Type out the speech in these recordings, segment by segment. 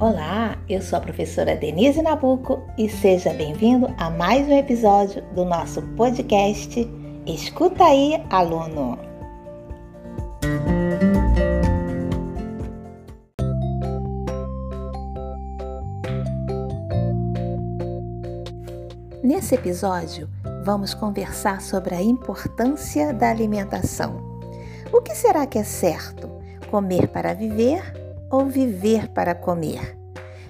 Olá, eu sou a professora Denise Nabuco e seja bem-vindo a mais um episódio do nosso podcast Escuta aí, aluno! Nesse episódio, vamos conversar sobre a importância da alimentação. O que será que é certo? Comer para viver ou viver para comer?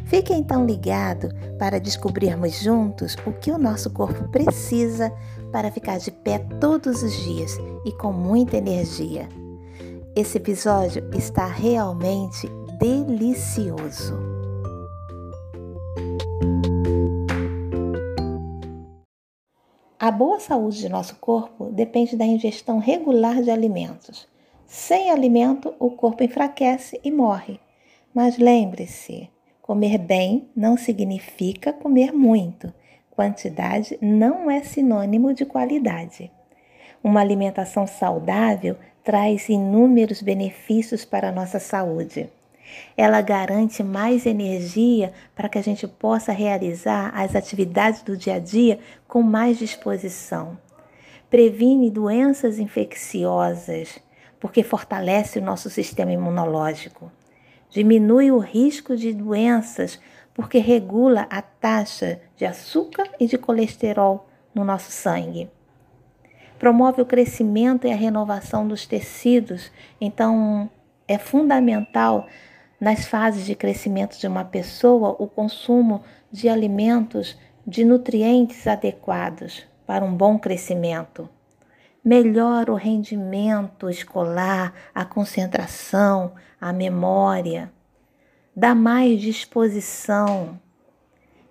Fique então ligado para descobrirmos juntos o que o nosso corpo precisa para ficar de pé todos os dias e com muita energia. Esse episódio está realmente delicioso. A boa saúde de nosso corpo depende da ingestão regular de alimentos. Sem alimento, o corpo enfraquece e morre. Mas lembre-se, comer bem não significa comer muito. Quantidade não é sinônimo de qualidade. Uma alimentação saudável traz inúmeros benefícios para a nossa saúde. Ela garante mais energia para que a gente possa realizar as atividades do dia a dia com mais disposição. Previne doenças infecciosas, porque fortalece o nosso sistema imunológico diminui o risco de doenças porque regula a taxa de açúcar e de colesterol no nosso sangue. Promove o crescimento e a renovação dos tecidos, então é fundamental nas fases de crescimento de uma pessoa o consumo de alimentos de nutrientes adequados para um bom crescimento melhora o rendimento escolar, a concentração, a memória, dá mais disposição,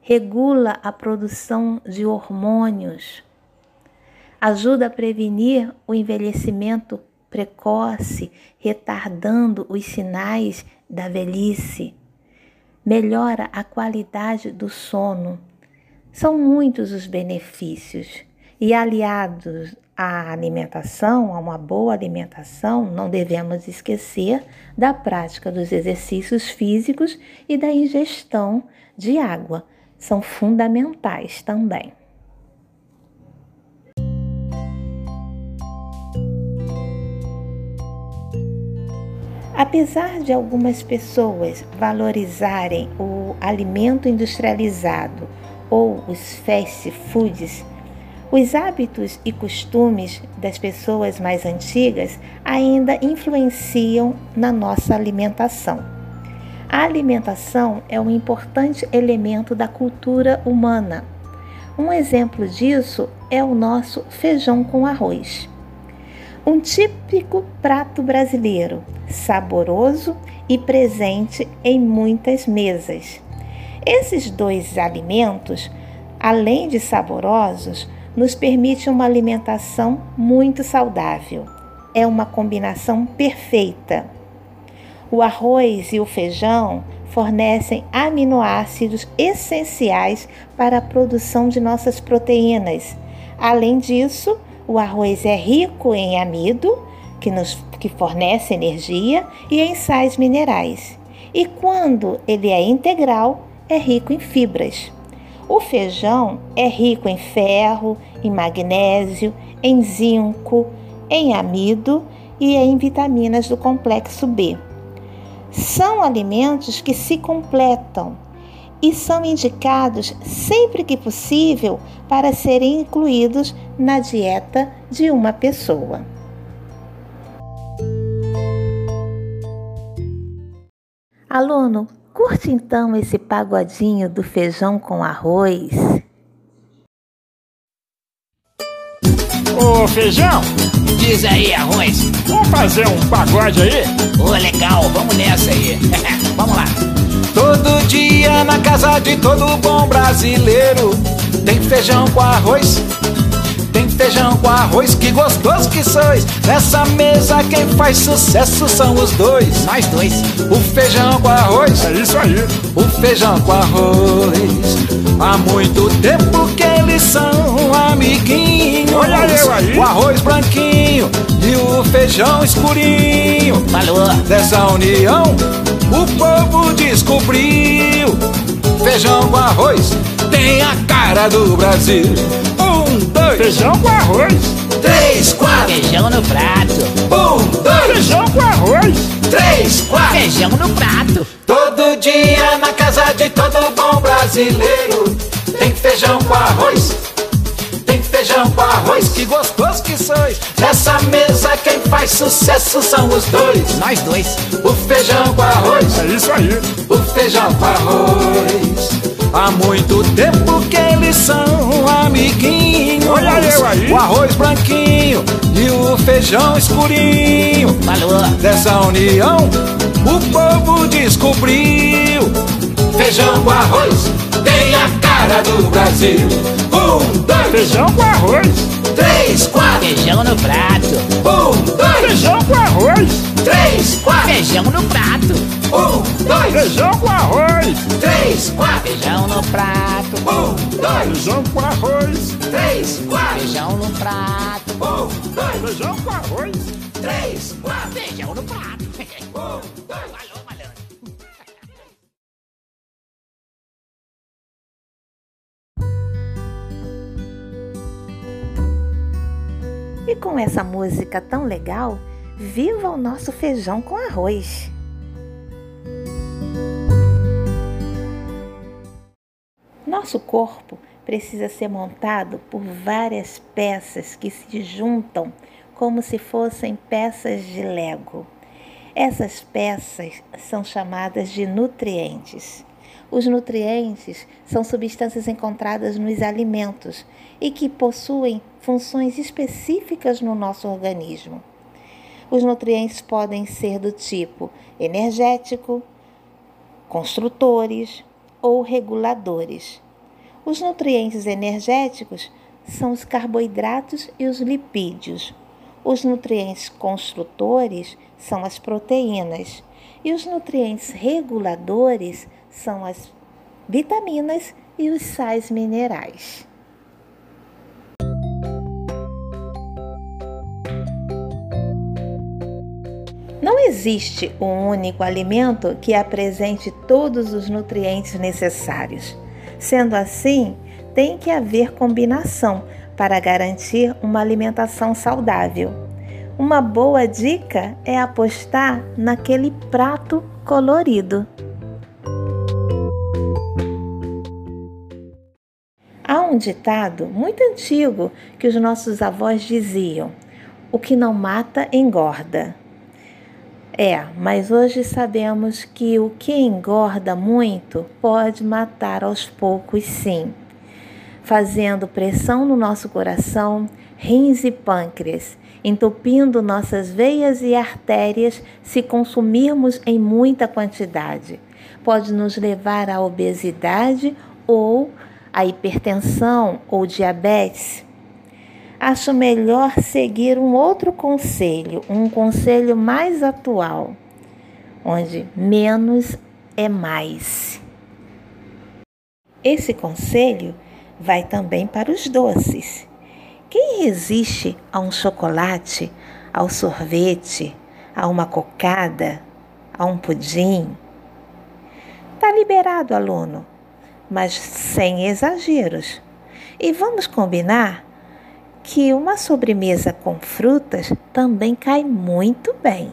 regula a produção de hormônios, ajuda a prevenir o envelhecimento precoce, retardando os sinais da velhice, melhora a qualidade do sono. São muitos os benefícios. E aliados à alimentação, a uma boa alimentação, não devemos esquecer da prática dos exercícios físicos e da ingestão de água. São fundamentais também. Apesar de algumas pessoas valorizarem o alimento industrializado ou os fast foods, os hábitos e costumes das pessoas mais antigas ainda influenciam na nossa alimentação. A alimentação é um importante elemento da cultura humana. Um exemplo disso é o nosso feijão com arroz. Um típico prato brasileiro, saboroso e presente em muitas mesas. Esses dois alimentos, além de saborosos, nos permite uma alimentação muito saudável. É uma combinação perfeita. O arroz e o feijão fornecem aminoácidos essenciais para a produção de nossas proteínas. Além disso, o arroz é rico em amido, que, nos, que fornece energia, e em sais minerais. E quando ele é integral, é rico em fibras. O feijão é rico em ferro, em magnésio, em zinco, em amido e em vitaminas do complexo B. São alimentos que se completam e são indicados sempre que possível para serem incluídos na dieta de uma pessoa. Aluno, curte então esse pagodinho do feijão com arroz. Ô feijão, Diz aí, arroz. vamos fazer um pagode aí? Ô, legal, vamos nessa aí. vamos lá. Todo dia na casa de todo bom brasileiro tem feijão com arroz. Feijão com arroz, que gostoso que sois. Nessa mesa quem faz sucesso são os dois. Nós dois. O feijão com arroz, É isso aí. o feijão com arroz. Há muito tempo que eles são amiguinhos. Olha eu aí. O arroz branquinho e o feijão escurinho. Falou. Dessa união o povo descobriu. Feijão com arroz tem a cara do Brasil. Feijão com arroz. três, quatro. Feijão no prato. Um, dois, Feijão com arroz. três, quatro. Feijão no prato. Todo dia na casa de todo bom brasileiro tem feijão com arroz. Tem feijão com arroz, que gostoso que sois. Nessa mesa quem faz sucesso são os dois. Nós dois. O feijão com arroz, É isso aí. o feijão com arroz. Há muito tempo que eles são amiguinhos. Olha eu aí. O arroz branquinho e o feijão escurinho. Falou. Dessa união, o povo descobriu. Feijão com arroz tem a cara do Brasil. Um, dois, Feijão com arroz. três, quatro. Feijão no prato. Três, quatro. Feijão no prato. Um, dois, Feijão com arroz. três, quatro. Feijão no prato. Um, dois, Feijão com arroz. três, quatro. Feijão no prato. Um, dois, Feijão com arroz. três, quatro. Feijão no prato. Um, dois. E com essa música tão legal, viva o nosso feijão com arroz! Nosso corpo precisa ser montado por várias peças que se juntam como se fossem peças de Lego. Essas peças são chamadas de nutrientes. Os nutrientes são substâncias encontradas nos alimentos e que possuem funções específicas no nosso organismo. Os nutrientes podem ser do tipo energético, construtores ou reguladores. Os nutrientes energéticos são os carboidratos e os lipídios. Os nutrientes construtores são as proteínas. E os nutrientes reguladores são as vitaminas e os sais minerais. Não existe um único alimento que apresente todos os nutrientes necessários. Sendo assim, tem que haver combinação para garantir uma alimentação saudável. Uma boa dica é apostar naquele prato colorido. Há um ditado muito antigo que os nossos avós diziam: o que não mata engorda. É, mas hoje sabemos que o que engorda muito pode matar aos poucos, sim, fazendo pressão no nosso coração, rins e pâncreas, entupindo nossas veias e artérias se consumirmos em muita quantidade. Pode nos levar à obesidade ou à hipertensão ou diabetes acho melhor seguir um outro conselho, um conselho mais atual, onde menos é mais. Esse conselho vai também para os doces. Quem resiste a um chocolate, ao sorvete, a uma cocada, a um pudim? Tá liberado, aluno, mas sem exageros. E vamos combinar que uma sobremesa com frutas também cai muito bem.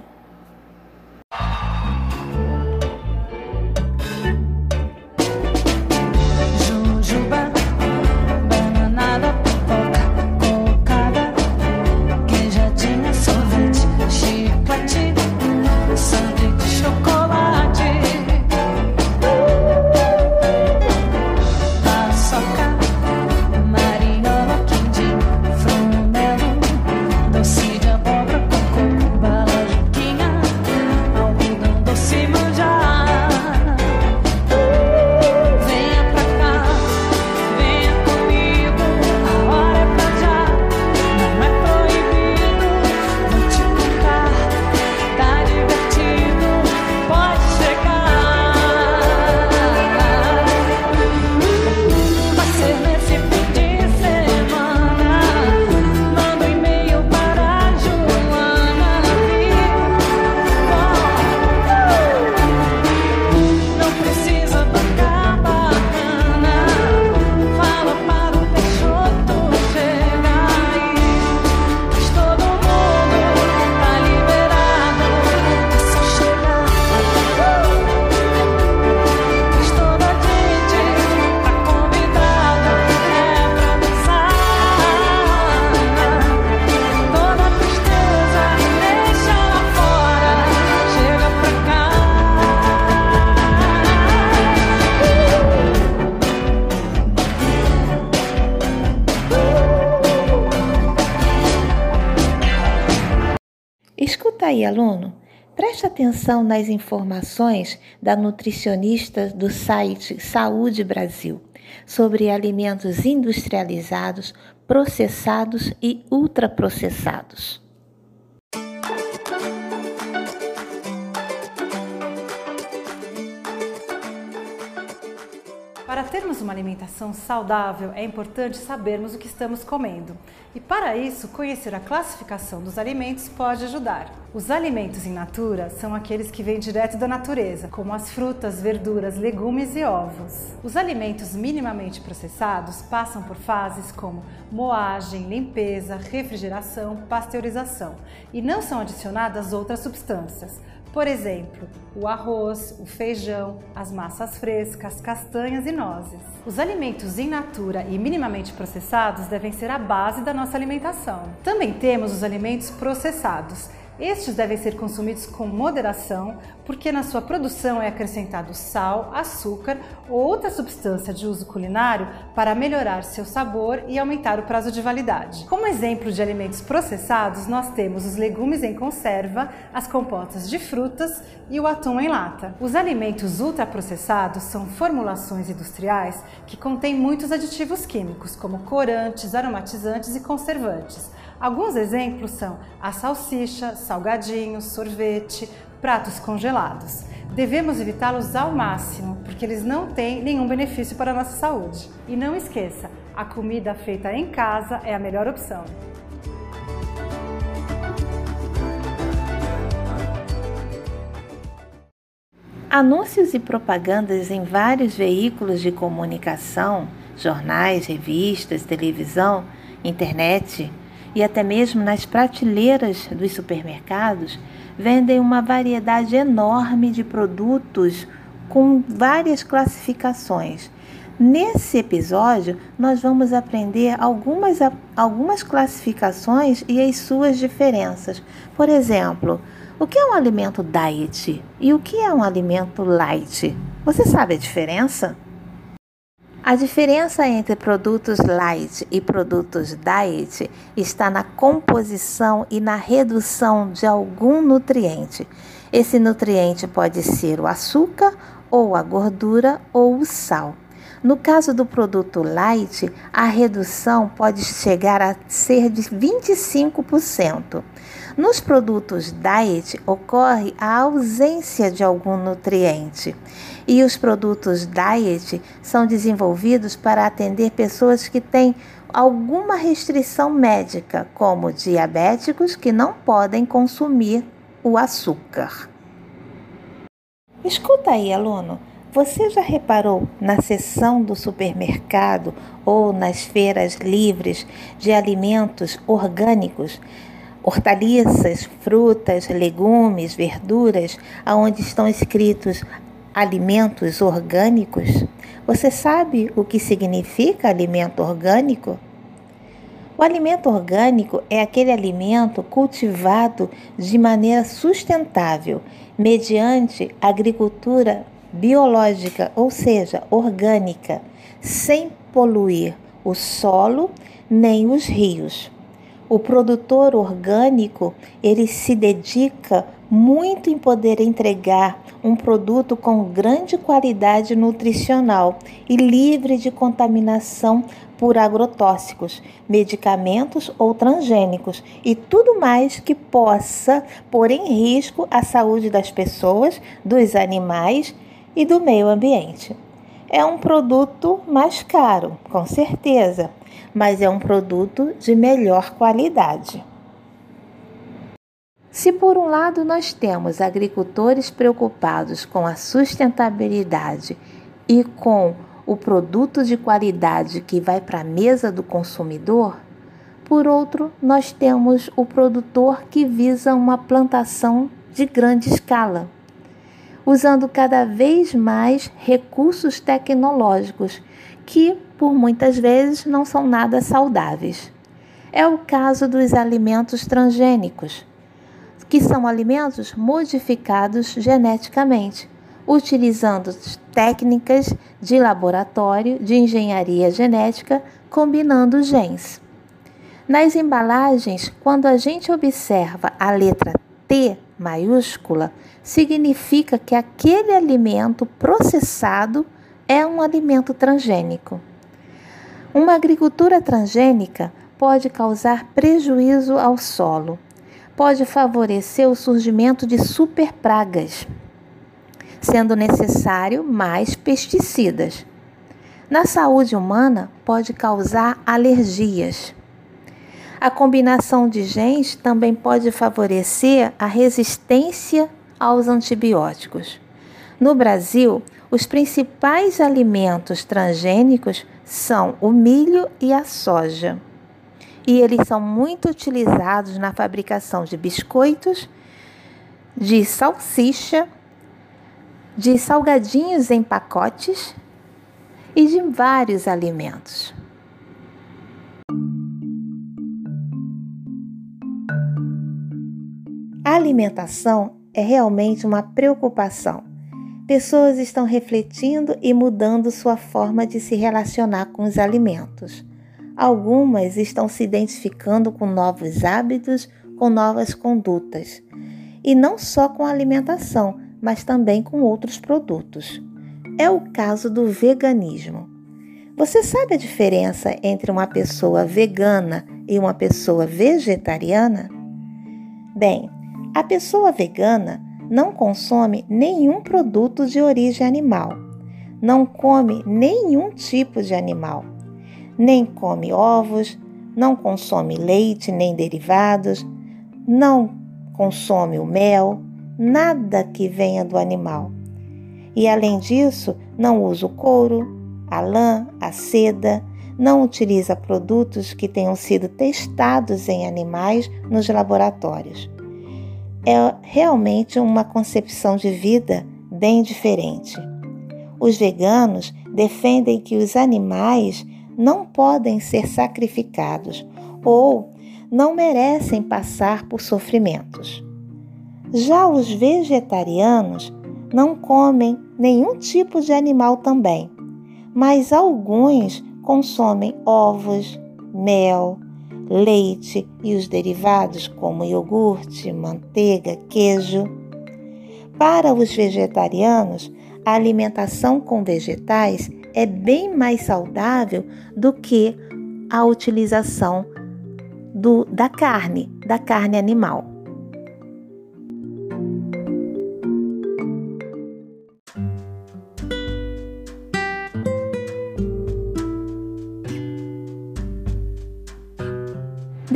Aí, aluno. Preste atenção nas informações da nutricionista do site Saúde Brasil sobre alimentos industrializados, processados e ultraprocessados. Termos uma alimentação saudável, é importante sabermos o que estamos comendo. E para isso, conhecer a classificação dos alimentos pode ajudar. Os alimentos in natura são aqueles que vêm direto da natureza, como as frutas, verduras, legumes e ovos. Os alimentos minimamente processados passam por fases como moagem, limpeza, refrigeração, pasteurização e não são adicionadas outras substâncias. Por exemplo, o arroz, o feijão, as massas frescas, castanhas e nozes. Os alimentos in natura e minimamente processados devem ser a base da nossa alimentação. Também temos os alimentos processados. Estes devem ser consumidos com moderação, porque na sua produção é acrescentado sal, açúcar ou outra substância de uso culinário para melhorar seu sabor e aumentar o prazo de validade. Como exemplo de alimentos processados, nós temos os legumes em conserva, as compotas de frutas e o atum em lata. Os alimentos ultraprocessados são formulações industriais que contêm muitos aditivos químicos, como corantes, aromatizantes e conservantes. Alguns exemplos são a salsicha, salgadinhos, sorvete, pratos congelados. Devemos evitá-los ao máximo, porque eles não têm nenhum benefício para a nossa saúde. E não esqueça, a comida feita em casa é a melhor opção. Anúncios e propagandas em vários veículos de comunicação, jornais, revistas, televisão, internet e até mesmo nas prateleiras dos supermercados vendem uma variedade enorme de produtos com várias classificações. Nesse episódio, nós vamos aprender algumas, algumas classificações e as suas diferenças. Por exemplo, o que é um alimento diet e o que é um alimento light? Você sabe a diferença? A diferença entre produtos light e produtos diet está na composição e na redução de algum nutriente. Esse nutriente pode ser o açúcar, ou a gordura, ou o sal. No caso do produto light, a redução pode chegar a ser de 25%. Nos produtos diet ocorre a ausência de algum nutriente. E os produtos diet são desenvolvidos para atender pessoas que têm alguma restrição médica, como diabéticos que não podem consumir o açúcar. Escuta aí, aluno. Você já reparou na seção do supermercado ou nas feiras livres de alimentos orgânicos hortaliças, frutas, legumes, verduras, aonde estão escritos alimentos orgânicos? Você sabe o que significa alimento orgânico? O alimento orgânico é aquele alimento cultivado de maneira sustentável, mediante agricultura biológica, ou seja, orgânica, sem poluir o solo nem os rios. O produtor orgânico, ele se dedica muito em poder entregar um produto com grande qualidade nutricional e livre de contaminação por agrotóxicos, medicamentos ou transgênicos e tudo mais que possa pôr em risco a saúde das pessoas, dos animais e do meio ambiente. É um produto mais caro, com certeza, mas é um produto de melhor qualidade. Se por um lado nós temos agricultores preocupados com a sustentabilidade e com o produto de qualidade que vai para a mesa do consumidor, por outro, nós temos o produtor que visa uma plantação de grande escala, usando cada vez mais recursos tecnológicos que por muitas vezes não são nada saudáveis. É o caso dos alimentos transgênicos, que são alimentos modificados geneticamente, utilizando técnicas de laboratório de engenharia genética combinando genes. Nas embalagens, quando a gente observa a letra T maiúscula significa que aquele alimento processado é um alimento transgênico. Uma agricultura transgênica pode causar prejuízo ao solo, pode favorecer o surgimento de superpragas, sendo necessário mais pesticidas. Na saúde humana, pode causar alergias. A combinação de genes também pode favorecer a resistência aos antibióticos. No Brasil, os principais alimentos transgênicos são o milho e a soja. E eles são muito utilizados na fabricação de biscoitos, de salsicha, de salgadinhos em pacotes e de vários alimentos. Alimentação é realmente uma preocupação. Pessoas estão refletindo e mudando sua forma de se relacionar com os alimentos. Algumas estão se identificando com novos hábitos, com novas condutas. E não só com a alimentação, mas também com outros produtos. É o caso do veganismo. Você sabe a diferença entre uma pessoa vegana e uma pessoa vegetariana? Bem, a pessoa vegana não consome nenhum produto de origem animal, não come nenhum tipo de animal, nem come ovos, não consome leite nem derivados, não consome o mel, nada que venha do animal. E além disso, não usa o couro, a lã, a seda, não utiliza produtos que tenham sido testados em animais nos laboratórios é realmente uma concepção de vida bem diferente. Os veganos defendem que os animais não podem ser sacrificados ou não merecem passar por sofrimentos. Já os vegetarianos não comem nenhum tipo de animal também, mas alguns consomem ovos, mel, leite e os derivados como iogurte, manteiga, queijo. Para os vegetarianos, a alimentação com vegetais é bem mais saudável do que a utilização do, da carne, da carne animal.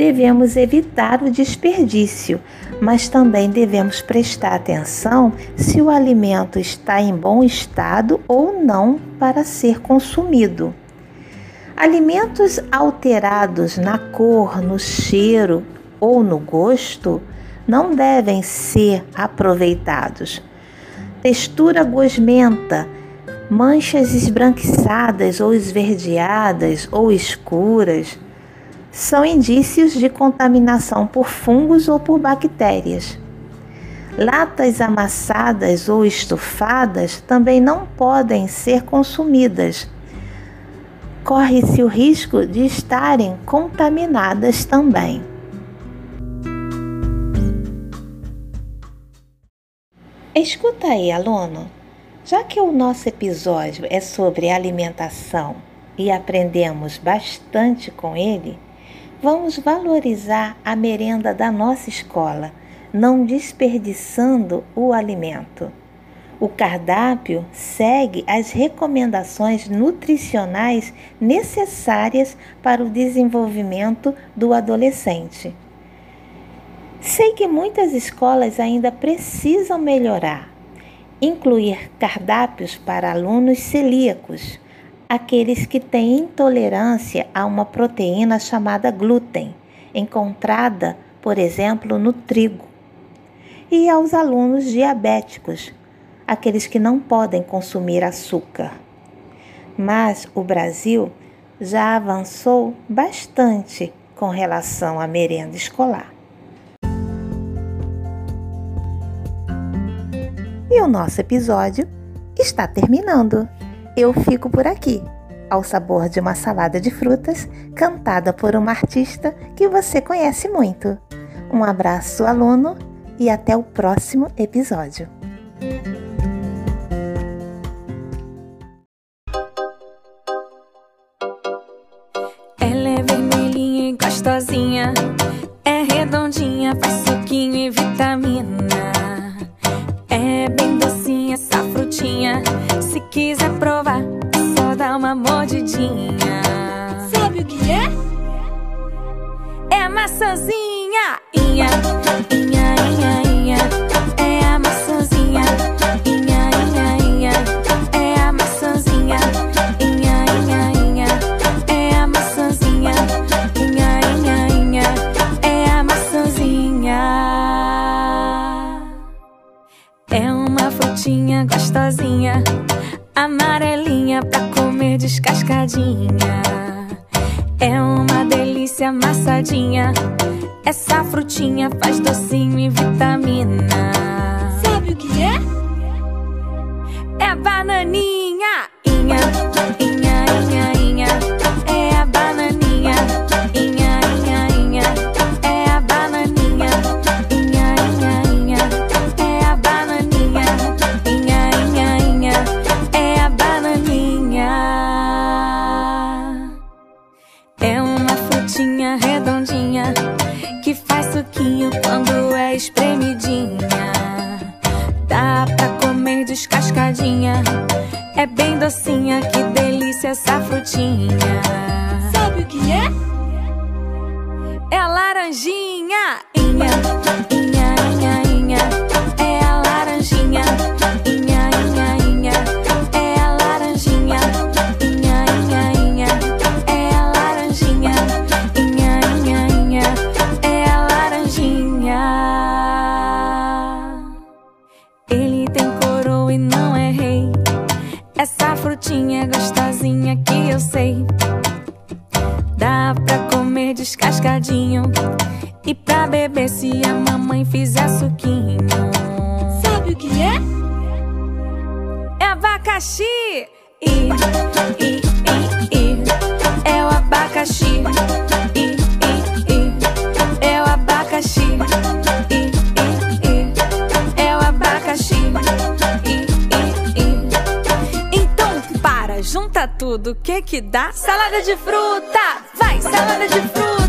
Devemos evitar o desperdício, mas também devemos prestar atenção se o alimento está em bom estado ou não para ser consumido. Alimentos alterados na cor, no cheiro ou no gosto não devem ser aproveitados. Textura gosmenta, manchas esbranquiçadas ou esverdeadas ou escuras são indícios de contaminação por fungos ou por bactérias. Latas amassadas ou estufadas também não podem ser consumidas. Corre-se o risco de estarem contaminadas também. Escuta aí, aluno. Já que o nosso episódio é sobre alimentação e aprendemos bastante com ele, Vamos valorizar a merenda da nossa escola, não desperdiçando o alimento. O cardápio segue as recomendações nutricionais necessárias para o desenvolvimento do adolescente. Sei que muitas escolas ainda precisam melhorar, incluir cardápios para alunos celíacos aqueles que têm intolerância a uma proteína chamada glúten, encontrada, por exemplo, no trigo, e aos alunos diabéticos, aqueles que não podem consumir açúcar. Mas o Brasil já avançou bastante com relação à merenda escolar. E o nosso episódio está terminando eu fico por aqui, ao sabor de uma salada de frutas cantada por uma artista que você conhece muito. Um abraço, aluno, e até o próximo episódio. Ela é vermelhinha e gostosinha. É redondinha, faz suquinho e vitamina. Sabe o que é? É maçãzinha. Inha, inha, inha, inha. É a maçãzinha. Inha, inha, inha. É a maçãzinha. Inha, inha, inha. É a maçãzinha. Inha, inha, inha. É a maçãzinha. É uma frutinha gostosinha, amarelinha pra comer descascadinha. É uma delícia amassadinha. Essa frutinha faz docinho e vitamina. Sabe o que é? É bananinha. Inha, e pra beber se a mamãe fizer suquinho. Sabe o que é? É abacaxi! E, e, e, e. É o abacaxi. E, e, e. É o abacaxi. É o abacaxi. Então para, junta tudo, o que que dá? Salada de fruta! Vai! Salada de fruta!